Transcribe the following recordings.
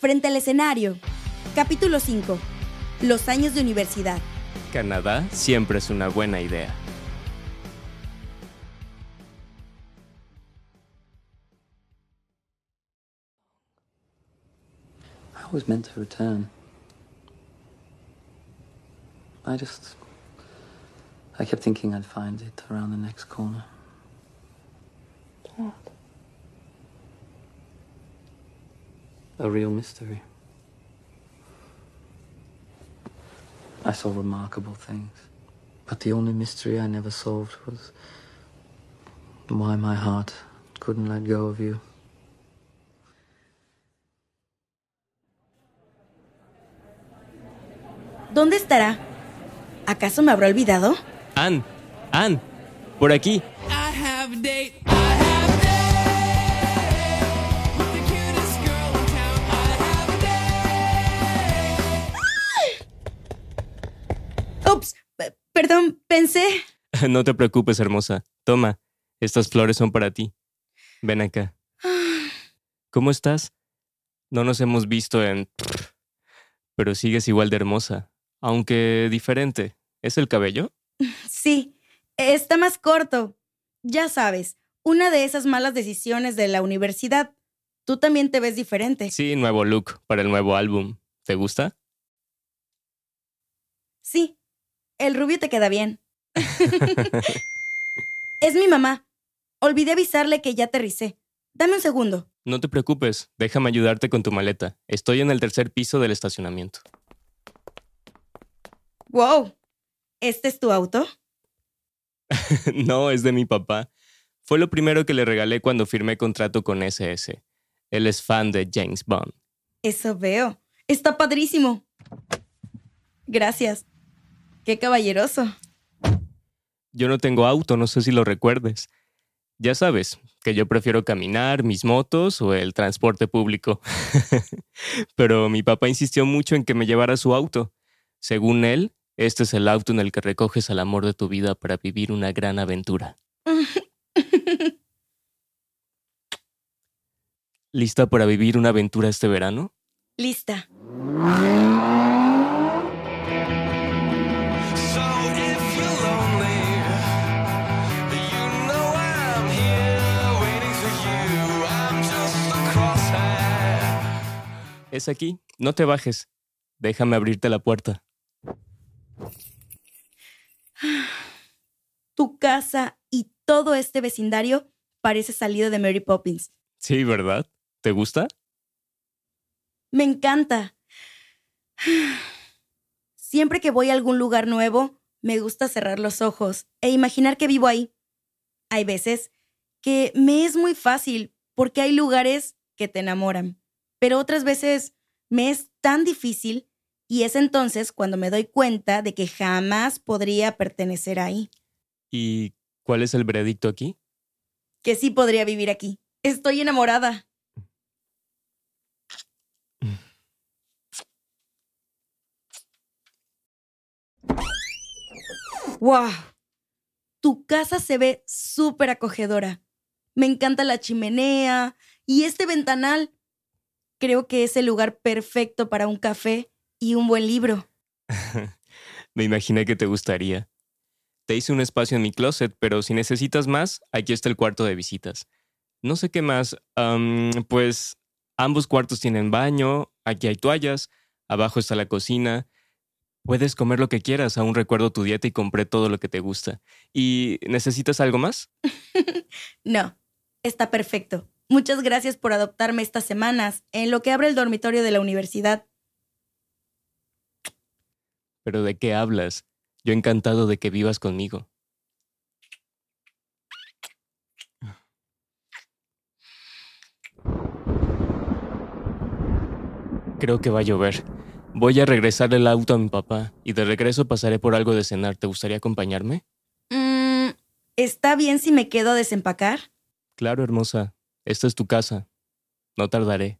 Frente al escenario. Capítulo 5. Los años de universidad. Canadá siempre es una buena idea. I was meant to return. I just. I kept thinking I'd find it around the next corner. A real mystery. I saw remarkable things. But the only mystery I never solved was why my heart couldn't let go of you. ¿Dónde estará? ¿Acaso me habrá olvidado? Ann, Ann, por aquí. I have date. I have perdón, pensé. No te preocupes, hermosa. Toma, estas flores son para ti. Ven acá. ¿Cómo estás? No nos hemos visto en... Pero sigues igual de hermosa, aunque diferente. ¿Es el cabello? Sí, está más corto. Ya sabes, una de esas malas decisiones de la universidad. Tú también te ves diferente. Sí, nuevo look para el nuevo álbum. ¿Te gusta? Sí, el rubio te queda bien. es mi mamá. Olvidé avisarle que ya aterricé. Dame un segundo. No te preocupes, déjame ayudarte con tu maleta. Estoy en el tercer piso del estacionamiento. Wow. ¿Este es tu auto? no, es de mi papá. Fue lo primero que le regalé cuando firmé contrato con SS. Él es fan de James Bond. Eso veo. Está padrísimo. Gracias. Qué caballeroso. Yo no tengo auto, no sé si lo recuerdes. Ya sabes, que yo prefiero caminar, mis motos o el transporte público. Pero mi papá insistió mucho en que me llevara su auto. Según él, este es el auto en el que recoges al amor de tu vida para vivir una gran aventura. ¿Lista para vivir una aventura este verano? Lista. Es aquí, no te bajes. Déjame abrirte la puerta. Tu casa y todo este vecindario parece salido de Mary Poppins. Sí, ¿verdad? ¿Te gusta? Me encanta. Siempre que voy a algún lugar nuevo, me gusta cerrar los ojos e imaginar que vivo ahí. Hay veces que me es muy fácil porque hay lugares que te enamoran, pero otras veces me es tan difícil y es entonces cuando me doy cuenta de que jamás podría pertenecer ahí, ¿Y cuál es el veredicto aquí? que sí podría vivir aquí. Estoy enamorada. ¡Wow! Tu casa se ve súper acogedora. Me encanta la chimenea y este ventanal. Creo que es el lugar perfecto para un café y un buen libro. Me imaginé que te gustaría. Te hice un espacio en mi closet, pero si necesitas más, aquí está el cuarto de visitas. No sé qué más. pues ambos cuartos tienen baño, aquí hay toallas, abajo está la cocina. Puedes comer lo que quieras, aún recuerdo tu dieta y compré todo lo que te gusta. ¿Y necesitas algo más? No, está perfecto. Muchas gracias por adoptarme estas semanas en lo que abre el dormitorio de la universidad. ¿Pero de qué hablas? Yo encantado de que vivas conmigo. Creo que va a llover. Voy a regresar el auto a mi papá y de regreso pasaré por algo de cenar. ¿Te gustaría acompañarme? Mm, ¿Está bien si me quedo a desempacar? Claro, hermosa. Esta es tu casa. No tardaré.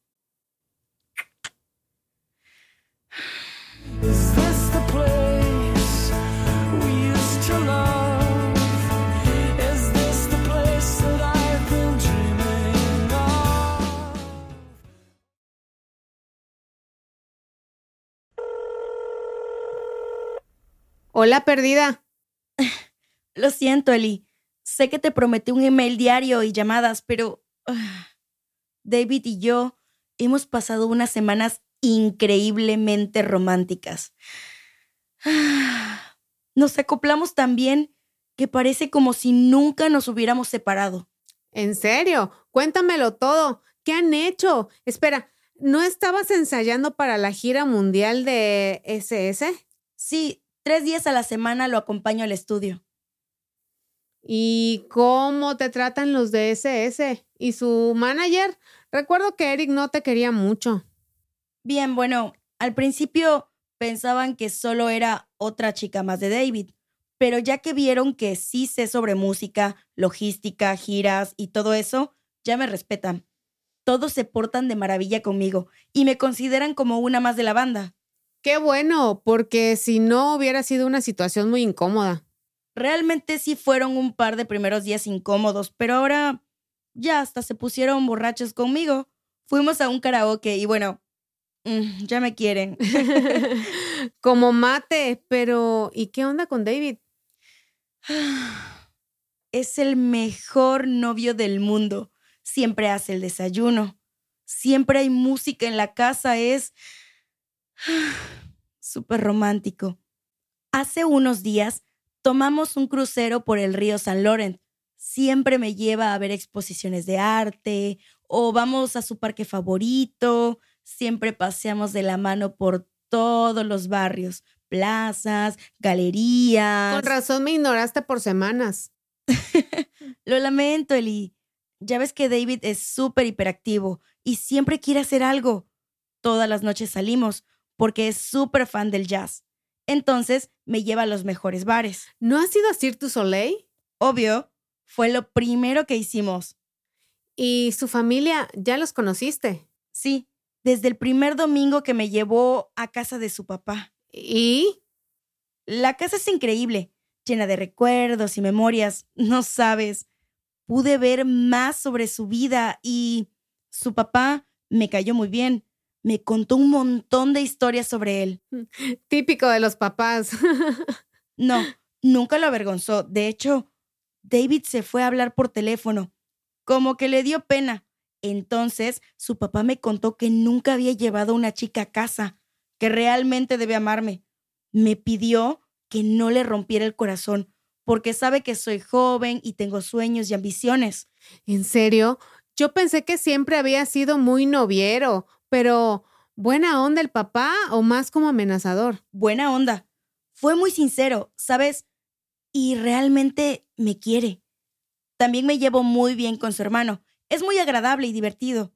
Hola, perdida. Lo siento, Eli. Sé que te prometí un email diario y llamadas, pero David y yo hemos pasado unas semanas increíblemente románticas. Nos acoplamos tan bien que parece como si nunca nos hubiéramos separado. ¿En serio? Cuéntamelo todo. ¿Qué han hecho? Espera, ¿no estabas ensayando para la gira mundial de SS? Sí, tres días a la semana lo acompaño al estudio. ¿Y cómo te tratan los de SS? ¿Y su manager? Recuerdo que Eric no te quería mucho. Bien, bueno, al principio pensaban que solo era otra chica más de David, pero ya que vieron que sí sé sobre música, logística, giras y todo eso, ya me respetan. Todos se portan de maravilla conmigo y me consideran como una más de la banda. Qué bueno, porque si no hubiera sido una situación muy incómoda. Realmente sí fueron un par de primeros días incómodos, pero ahora ya hasta se pusieron borrachos conmigo. Fuimos a un karaoke y bueno, mm, ya me quieren. Como mate, pero ¿y qué onda con David? Es el mejor novio del mundo. Siempre hace el desayuno. Siempre hay música en la casa. Es súper romántico. Hace unos días tomamos un crucero por el río San Laurent. Siempre me lleva a ver exposiciones de arte o vamos a su parque favorito. Siempre paseamos de la mano por todos los barrios, plazas, galerías. Con razón me ignoraste por semanas. Lo lamento, Eli. Ya ves que David es súper hiperactivo y siempre quiere hacer algo. Todas las noches salimos porque es súper fan del jazz. Entonces me lleva a los mejores bares. ¿No has ido a Cirque du Soleil? Obvio, fue lo primero que hicimos. ¿Y su familia ya los conociste? Sí, desde el primer domingo que me llevó a casa de su papá. ¿Y? La casa es increíble, llena de recuerdos y memorias. No sabes. Pude ver más sobre su vida y su papá me cayó muy bien. Me contó un montón de historias sobre él. Típico de los papás. No, nunca lo avergonzó. De hecho, David se fue a hablar por teléfono, como que le dio pena. Entonces, su papá me contó que nunca había llevado a una chica a casa, que realmente debe amarme. Me pidió que no le rompiera el corazón, porque sabe que soy joven y tengo sueños y ambiciones. ¿En serio? Yo pensé que siempre había sido muy noviero, pero ¿buena onda el papá o más como amenazador? Buena onda. Fue muy sincero, ¿sabes? Y realmente me quiere. También me llevo muy bien con su hermano. Es muy agradable y divertido.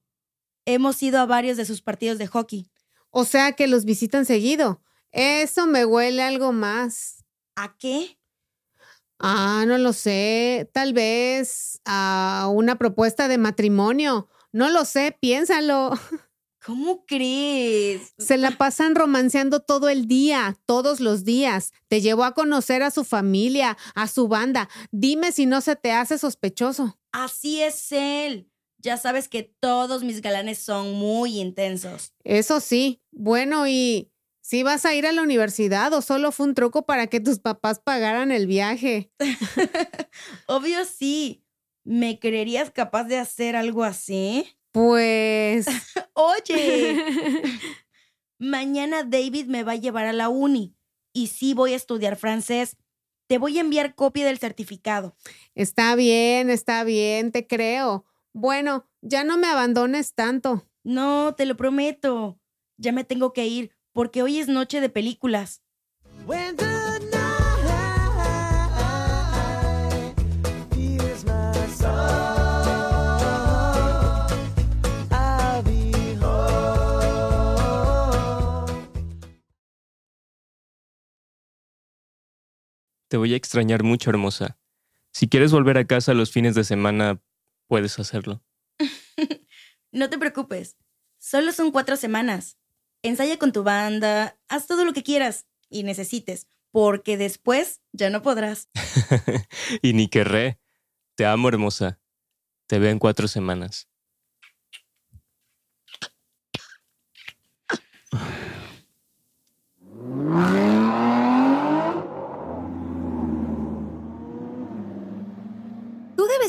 Hemos ido a varios de sus partidos de hockey. O sea que los visitan seguido. Eso me huele algo más. ¿A qué? Ah, no lo sé. Tal vez a una propuesta de matrimonio. No lo sé, piénsalo. ¿Cómo crees? Se la pasan romanceando todo el día, todos los días. Te llevó a conocer a su familia, a su banda. Dime si no se te hace sospechoso. Así es él. Ya sabes que todos mis galanes son muy intensos. Eso sí. Bueno, ¿y si vas a ir a la universidad o solo fue un truco para que tus papás pagaran el viaje? Obvio sí. ¿Me creerías capaz de hacer algo así? Pues... Oye, mañana David me va a llevar a la uni y sí voy a estudiar francés. Te voy a enviar copia del certificado. Está bien, está bien, te creo. Bueno, ya no me abandones tanto. No, te lo prometo. Ya me tengo que ir porque hoy es noche de películas. When Te voy a extrañar mucho, hermosa. Si quieres volver a casa los fines de semana, puedes hacerlo. No te preocupes. Solo son cuatro semanas. Ensaya con tu banda, haz todo lo que quieras y necesites, porque después ya no podrás. y ni querré. Te amo, hermosa. Te veo en cuatro semanas.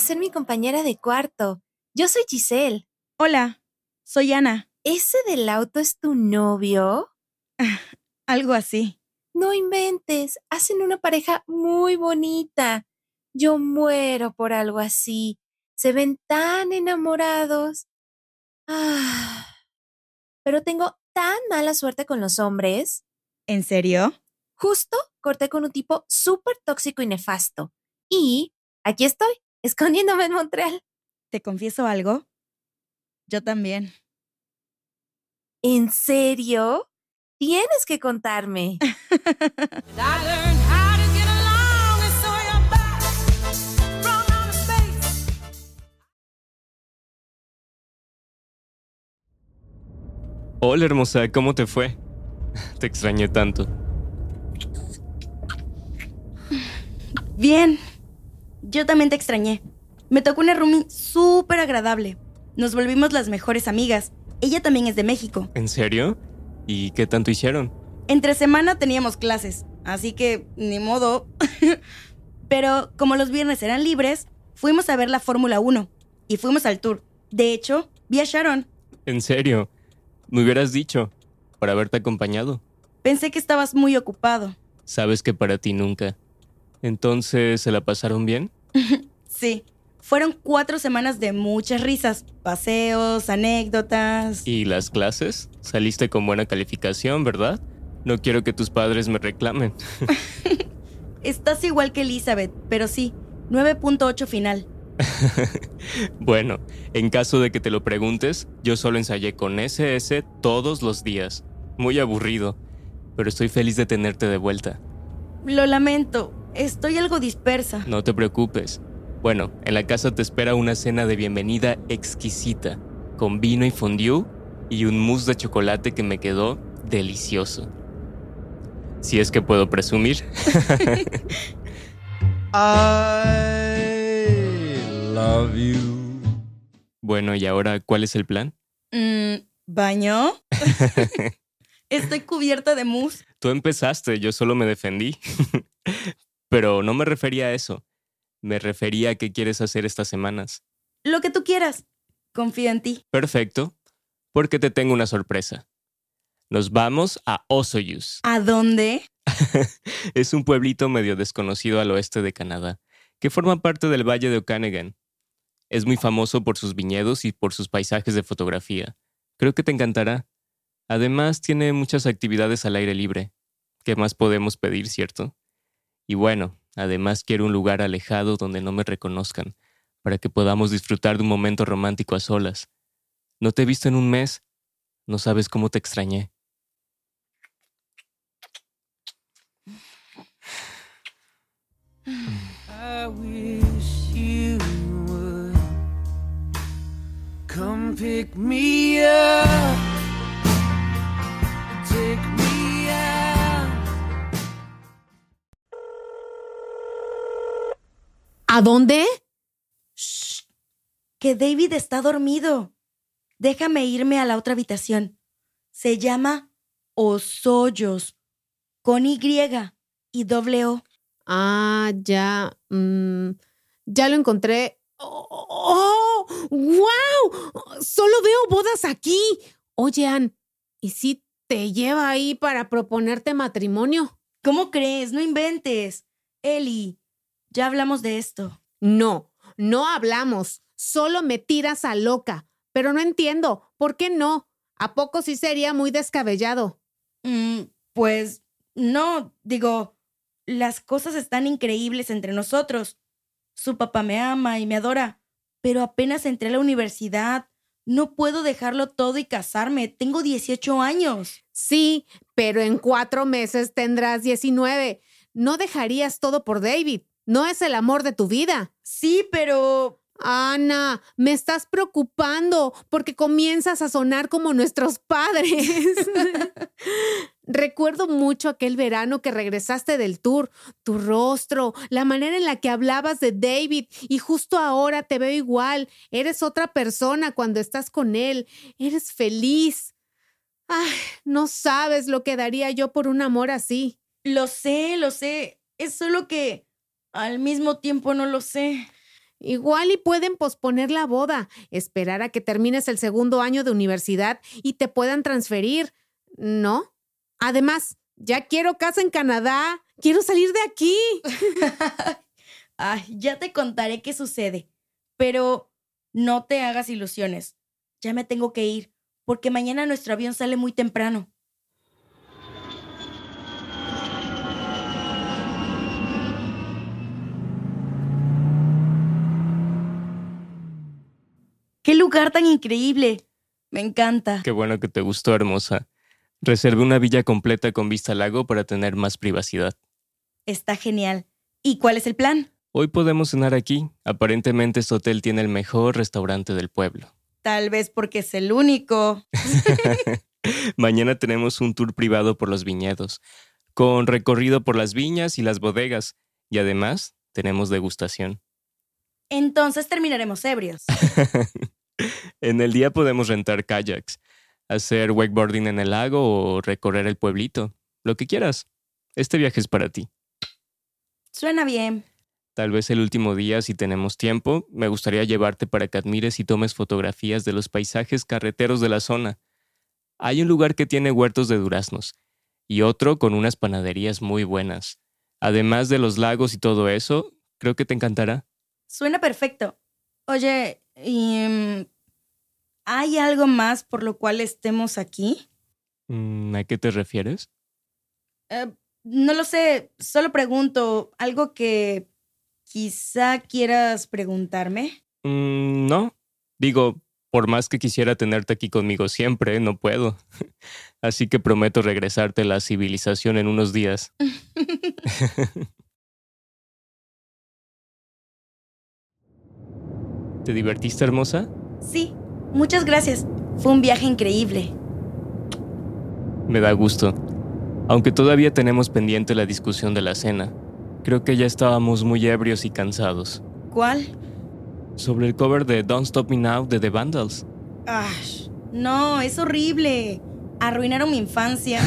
Ser mi compañera de cuarto. Yo soy Giselle. Hola, soy Ana. ¿Ese del auto es tu novio? Algo así. No inventes, hacen una pareja muy bonita. Yo muero por algo así. Se ven tan enamorados. Ah. Pero tengo tan mala suerte con los hombres. ¿En serio? Justo corté con un tipo súper tóxico y nefasto. Y aquí estoy, escondiéndome en Montreal. ¿Te confieso algo? Yo también. ¿En serio? Tienes que contarme. Hola hermosa, ¿cómo te fue? Te extrañé tanto. Bien. Yo también te extrañé. Me tocó una roomie súper agradable. Nos volvimos las mejores amigas. Ella también es de México. ¿En serio? ¿Y qué tanto hicieron? Entre semana teníamos clases, así que ni modo. Pero como los viernes eran libres, fuimos a ver la Fórmula 1 y fuimos al tour. De hecho, vi a Sharon. ¿En serio? Me hubieras dicho, para haberte acompañado. Pensé que estabas muy ocupado. Sabes que para ti nunca. Entonces, ¿se la pasaron bien? Sí, fueron cuatro semanas de muchas risas, paseos, anécdotas. ¿Y las clases? Saliste con buena calificación, ¿verdad? No quiero que tus padres me reclamen. Estás igual que Elizabeth, pero sí, 9.8 final. bueno, en caso de que te lo preguntes, yo solo ensayé con SS todos los días. Muy aburrido, pero estoy feliz de tenerte de vuelta. Lo lamento, estoy algo dispersa. No te preocupes. Bueno, en la casa te espera una cena de bienvenida exquisita, con vino y fondue y un mousse de chocolate que me quedó delicioso. Si es que puedo presumir. I love you. bueno, y ahora, ¿cuál es el plan? Mm, ¿Baño? Estoy cubierta de mousse. Tú empezaste, yo solo me defendí. Pero no me refería a eso. Me refería a qué quieres hacer estas semanas. Lo que tú quieras. Confío en ti. Perfecto, porque te tengo una sorpresa. Nos vamos a Osoyus. ¿A dónde? es un pueblito medio desconocido al oeste de Canadá, que forma parte del Valle de Okanagan. Es muy famoso por sus viñedos y por sus paisajes de fotografía. Creo que te encantará. Además, tiene muchas actividades al aire libre. ¿Qué más podemos pedir, cierto? Y bueno, además quiero un lugar alejado donde no me reconozcan, para que podamos disfrutar de un momento romántico a solas. No te he visto en un mes. No sabes cómo te extrañé. Come pick me up, ¿A dónde? Shh, que David está dormido. Déjame irme a la otra habitación. Se llama Osoyos, con Y y doble O. Ah, ya. mm, ya lo encontré. ¡Oh! oh, ¡Wow! Solo veo bodas aquí. Oye, Ann, ¿y si te lleva ahí para proponerte matrimonio? ¿Cómo crees? No inventes. Eli, ya hablamos de esto. No, no hablamos. Solo me tiras a loca. Pero no entiendo. ¿Por qué no? ¿A poco sí sería muy descabellado? Mm, pues no, digo, las cosas están increíbles entre nosotros. Su papá me ama y me adora, pero apenas entré a la universidad. No puedo dejarlo todo y casarme. Tengo 18 años. Sí, pero en cuatro meses tendrás 19. No dejarías todo por David. No es el amor de tu vida. Sí, pero... Ana, me estás preocupando porque comienzas a sonar como nuestros padres. Recuerdo mucho aquel verano que regresaste del tour, tu rostro, la manera en la que hablabas de David y justo ahora te veo igual. Eres otra persona cuando estás con él. Eres feliz. Ay, no sabes lo que daría yo por un amor así. Lo sé, lo sé. Es solo que al mismo tiempo no lo sé. Igual y pueden posponer la boda, esperar a que termines el segundo año de universidad y te puedan transferir, ¿no? Además, ya quiero casa en Canadá, quiero salir de aquí. Ay, ya te contaré qué sucede. Pero no te hagas ilusiones. Ya me tengo que ir, porque mañana nuestro avión sale muy temprano. ¡Qué lugar tan increíble! Me encanta. Qué bueno que te gustó, hermosa. Reservé una villa completa con vista al lago para tener más privacidad. Está genial. ¿Y cuál es el plan? Hoy podemos cenar aquí. Aparentemente este hotel tiene el mejor restaurante del pueblo. Tal vez porque es el único. Mañana tenemos un tour privado por los viñedos, con recorrido por las viñas y las bodegas, y además tenemos degustación. Entonces terminaremos ebrios. en el día podemos rentar kayaks, hacer wakeboarding en el lago o recorrer el pueblito, lo que quieras. Este viaje es para ti. Suena bien. Tal vez el último día, si tenemos tiempo, me gustaría llevarte para que admires y tomes fotografías de los paisajes carreteros de la zona. Hay un lugar que tiene huertos de duraznos y otro con unas panaderías muy buenas. Además de los lagos y todo eso, creo que te encantará. Suena perfecto. Oye, ¿y, mm, ¿hay algo más por lo cual estemos aquí? Mm, ¿A qué te refieres? Eh, no lo sé, solo pregunto. ¿Algo que quizá quieras preguntarme? Mm, no. Digo, por más que quisiera tenerte aquí conmigo siempre, no puedo. Así que prometo regresarte a la civilización en unos días. ¿Te divertiste, hermosa? sí, muchas gracias. Fue un viaje increíble. Me da gusto. Aunque todavía tenemos pendiente la discusión de la cena, creo que ya estábamos muy ebrios y cansados. ¿Cuál? Sobre el cover de Don't Stop Me Now de The Vandals. Ash, no, es horrible. Arruinaron mi infancia.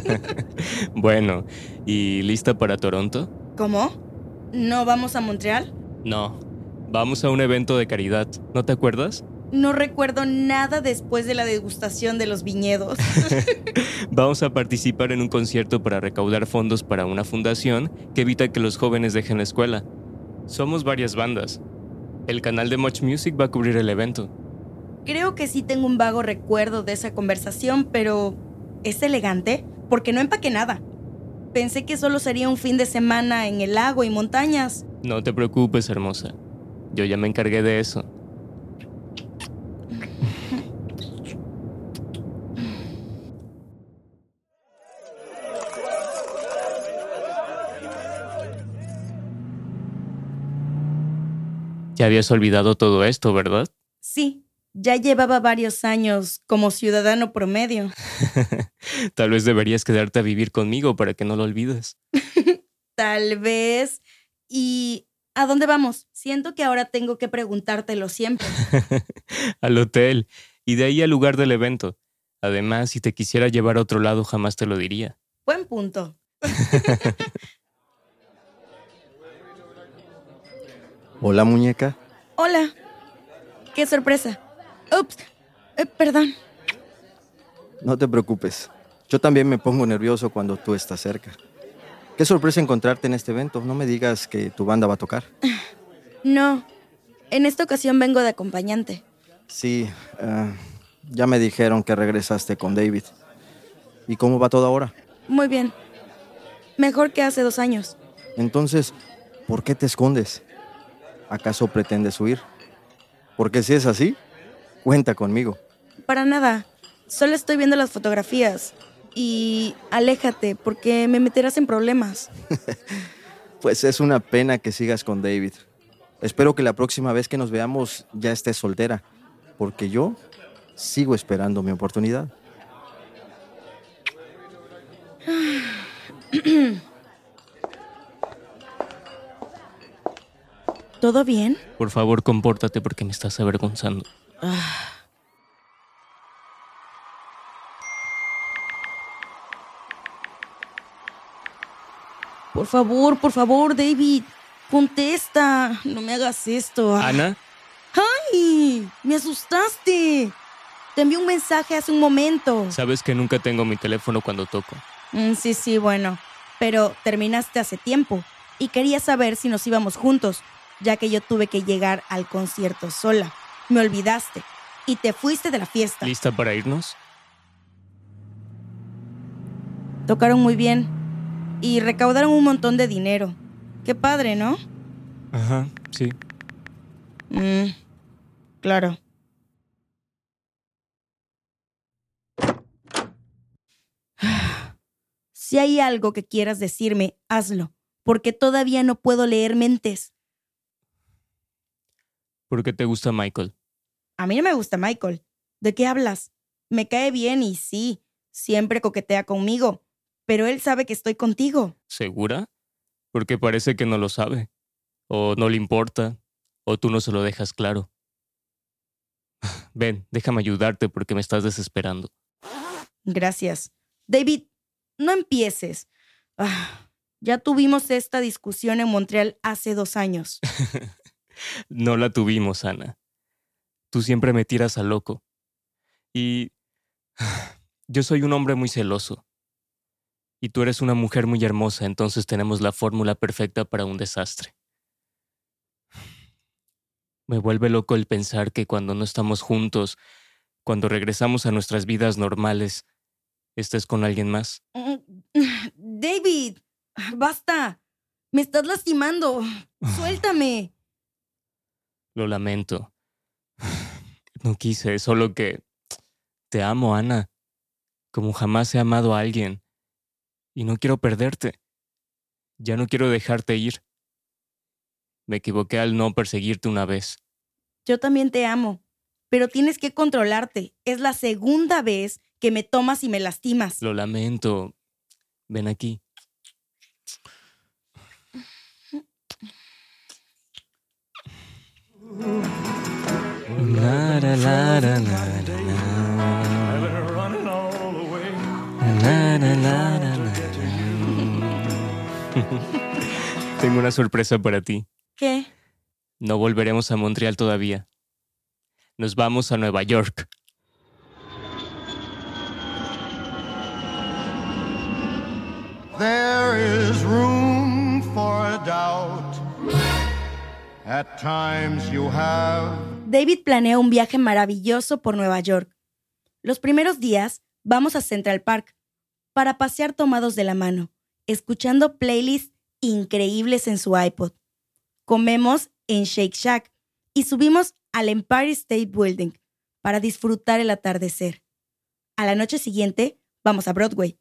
bueno, ¿y lista para Toronto? ¿Cómo? ¿No vamos a Montreal? No. Vamos a un evento de caridad, ¿no te acuerdas? No recuerdo nada después de la degustación de los viñedos. Vamos a participar en un concierto para recaudar fondos para una fundación que evita que los jóvenes dejen la escuela. Somos varias bandas. El canal de Much Music va a cubrir el evento. Creo que sí tengo un vago recuerdo de esa conversación, pero ¿es elegante? Porque no empaqué nada. Pensé que solo sería un fin de semana en el lago y montañas. No te preocupes, hermosa. Yo ya me encargué de eso. Ya habías olvidado todo esto, ¿verdad? Sí, ya llevaba varios años como ciudadano promedio. Tal vez deberías quedarte a vivir conmigo para que no lo olvides. Tal vez. ¿Y a dónde vamos? Siento que ahora tengo que preguntártelo siempre. al hotel y de ahí al lugar del evento. Además, si te quisiera llevar a otro lado, jamás te lo diría. Buen punto. Hola, muñeca. Hola. Qué sorpresa. Ups. Eh, perdón. No te preocupes. Yo también me pongo nervioso cuando tú estás cerca. Qué sorpresa encontrarte en este evento. No me digas que tu banda va a tocar. No. En esta ocasión vengo de acompañante. Sí, ah, ya me dijeron que regresaste con David. ¿Y cómo va todo ahora? Muy bien. Mejor que hace dos años. Entonces, ¿por qué te escondes? ¿Acaso pretendes huir? Porque si es así, cuenta conmigo. Para nada. Solo estoy viendo las fotografías. Y aléjate, porque me meterás en problemas. Pues es una pena que sigas con David. Espero que la próxima vez que nos veamos ya estés soltera, porque yo sigo esperando mi oportunidad. ¿Todo bien? Por favor, compórtate porque me estás avergonzando. Por favor, por favor, David. Contesta, no me hagas esto. Ana, ¡Ay! ¡Me asustaste! Te envié un mensaje hace un momento. sabes que nunca tengo mi teléfono cuando toco. Mm, sí, sí, bueno. Pero terminaste hace tiempo y quería saber si nos íbamos juntos, ya que yo tuve que llegar al concierto sola. Me olvidaste y te fuiste de la fiesta. ¿Lista para irnos? Tocaron muy bien y recaudaron un montón de dinero. Qué padre, ¿no? Ajá, sí. Mm, claro. Si hay algo que quieras decirme, hazlo, porque todavía no puedo leer mentes. ¿Por qué te gusta Michael? A mí no me gusta Michael. ¿De qué hablas? Me cae bien y sí, siempre coquetea conmigo, pero él sabe que estoy contigo. ¿Segura? Porque parece que no lo sabe. O no le importa. O tú no se lo dejas claro. Ven, déjame ayudarte porque me estás desesperando. Gracias. David, no empieces. Ah, ya tuvimos esta discusión en Montreal hace dos años. No la tuvimos, Ana. Tú siempre me tiras a loco. Y yo soy un hombre muy celoso. Y tú eres una mujer muy hermosa, entonces tenemos la fórmula perfecta para un desastre. Me vuelve loco el pensar que cuando no estamos juntos, cuando regresamos a nuestras vidas normales, estés con alguien más. David, basta. Me estás lastimando. Suéltame. Lo lamento. No quise, solo que te amo, Ana, como jamás he amado a alguien. Y no quiero perderte. Ya no quiero dejarte ir. Me equivoqué al no perseguirte una vez. Yo también te amo, pero tienes que controlarte. Es la segunda vez que me tomas y me lastimas. Lo lamento. Ven aquí. La, la, la, la, la, la, la. La, la, la, la, la, la. Tengo una sorpresa para ti. ¿Qué? No volveremos a Montreal todavía. Nos vamos a Nueva York. There is room for doubt. At times you have David planea un viaje maravilloso por Nueva York. Los primeros días vamos a Central Park para pasear tomados de la mano, escuchando playlists increíbles en su iPod. Comemos en Shake Shack y subimos al Empire State Building para disfrutar el atardecer. A la noche siguiente vamos a Broadway.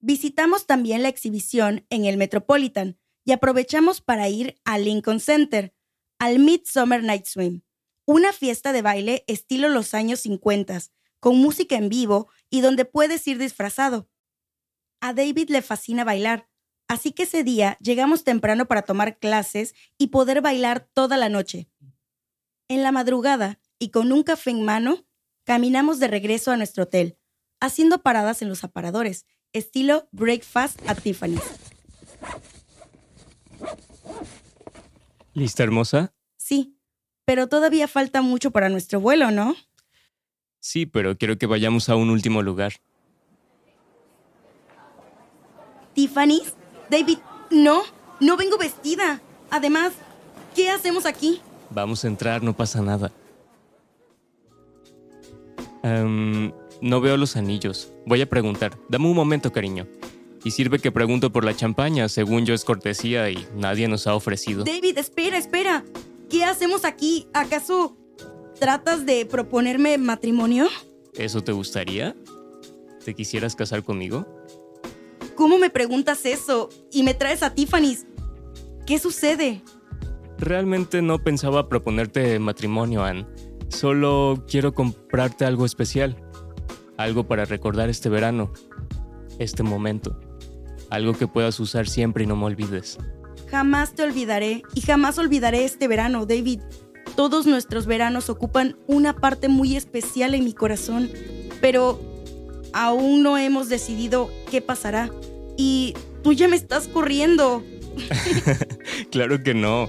Visitamos también la exhibición en el Metropolitan y aprovechamos para ir al Lincoln Center, al Midsummer Night Swim, una fiesta de baile estilo los años 50, con música en vivo y donde puedes ir disfrazado. A David le fascina bailar, así que ese día llegamos temprano para tomar clases y poder bailar toda la noche. En la madrugada, y con un café en mano, caminamos de regreso a nuestro hotel, haciendo paradas en los aparadores, estilo Breakfast at Tiffany's. ¿Lista, hermosa? Sí, pero todavía falta mucho para nuestro vuelo, ¿no? Sí, pero quiero que vayamos a un último lugar. ¿Tiffany's? David, no, no vengo vestida. Además, ¿qué hacemos aquí? Vamos a entrar, no pasa nada. Em, no veo los anillos. Voy a preguntar. Dame un momento, cariño. Y sirve que pregunto por la champaña, según yo es cortesía y nadie nos ha ofrecido. David, espera, espera. ¿Qué hacemos aquí? ¿Acaso tratas de proponerme matrimonio? ¿Eso te gustaría? ¿Te quisieras casar conmigo? ¿Cómo me preguntas eso? Y me traes a Tiffany's. ¿Qué sucede? Realmente no pensaba proponerte matrimonio, Anne. Solo quiero comprarte algo especial. Algo para recordar este verano. Este momento. Algo que puedas usar siempre y no me olvides. Jamás te olvidaré y jamás olvidaré este verano, David. Todos nuestros veranos ocupan una parte muy especial en mi corazón, pero aún no hemos decidido qué pasará. Y tú ya me estás corriendo. Claro que no,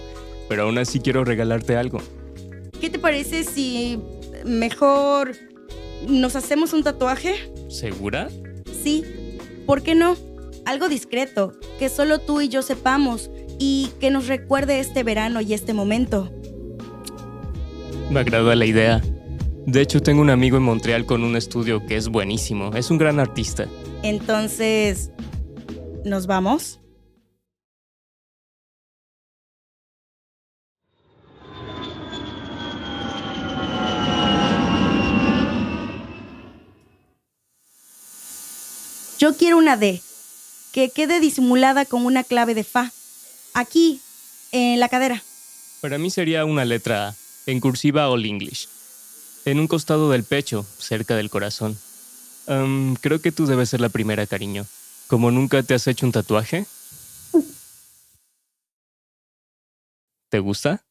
pero aún así quiero regalarte algo. ¿Qué te parece si mejor nos hacemos un tatuaje? ¿Segura? Sí, ¿por qué no? Algo discreto, que solo tú y yo sepamos y que nos recuerde este verano y este momento. Me agrada la idea. De hecho, tengo un amigo en Montreal con un estudio que es buenísimo. Es un gran artista. Entonces, ¿nos vamos? Yo quiero una D, que quede disimulada con una clave de Fa. Aquí, en la cadera. Para mí sería una letra A, en cursiva All English. En un costado del pecho, cerca del corazón. Am, creo que tú debes ser la primera, cariño. Como nunca te has hecho un tatuaje. ¿Te gusta?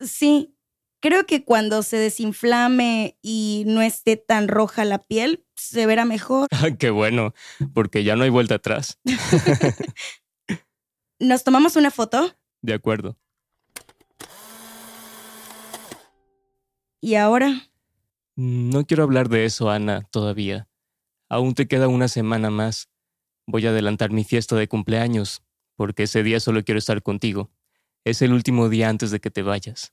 Sí, creo que cuando se desinflame y no esté tan roja la piel, se verá mejor. Qué bueno, porque ya no hay vuelta atrás. ¿Nos tomamos una foto? De acuerdo. ¿Y ahora? No quiero hablar de eso, Ana, todavía. Aún te queda una semana más. Voy a adelantar mi fiesta de cumpleaños, porque ese día solo quiero estar contigo. Es el último día antes de que te vayas.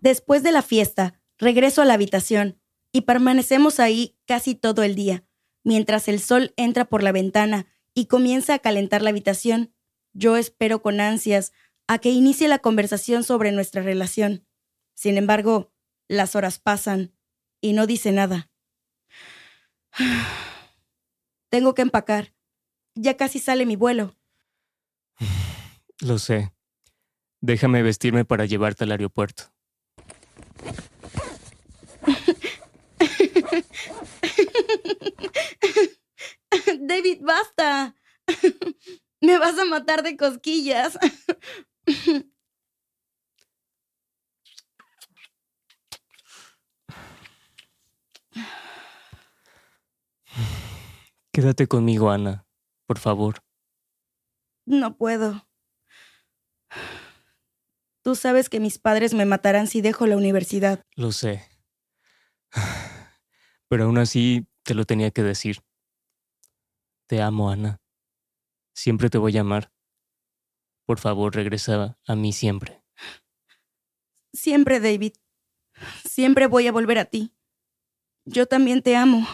Después de la fiesta, regreso a la habitación y permanecemos ahí casi todo el día, mientras el sol entra por la ventana y comienza a calentar la habitación. Yo espero con ansias a que inicie la conversación sobre nuestra relación. Sin embargo, las horas pasan y no dice nada. Tengo que empacar. Ya casi sale mi vuelo. Lo sé. Déjame vestirme para llevarte al aeropuerto. David, basta. Me vas a matar de cosquillas. Quédate conmigo, Ana. Por favor. No puedo. Tú sabes que mis padres me matarán si dejo la universidad. Lo sé. Pero aún así te lo tenía que decir. Te amo, Ana. Siempre te voy a amar. Por favor, regresa a mí siempre. Siempre, David. Siempre voy a volver a ti. Yo también te amo.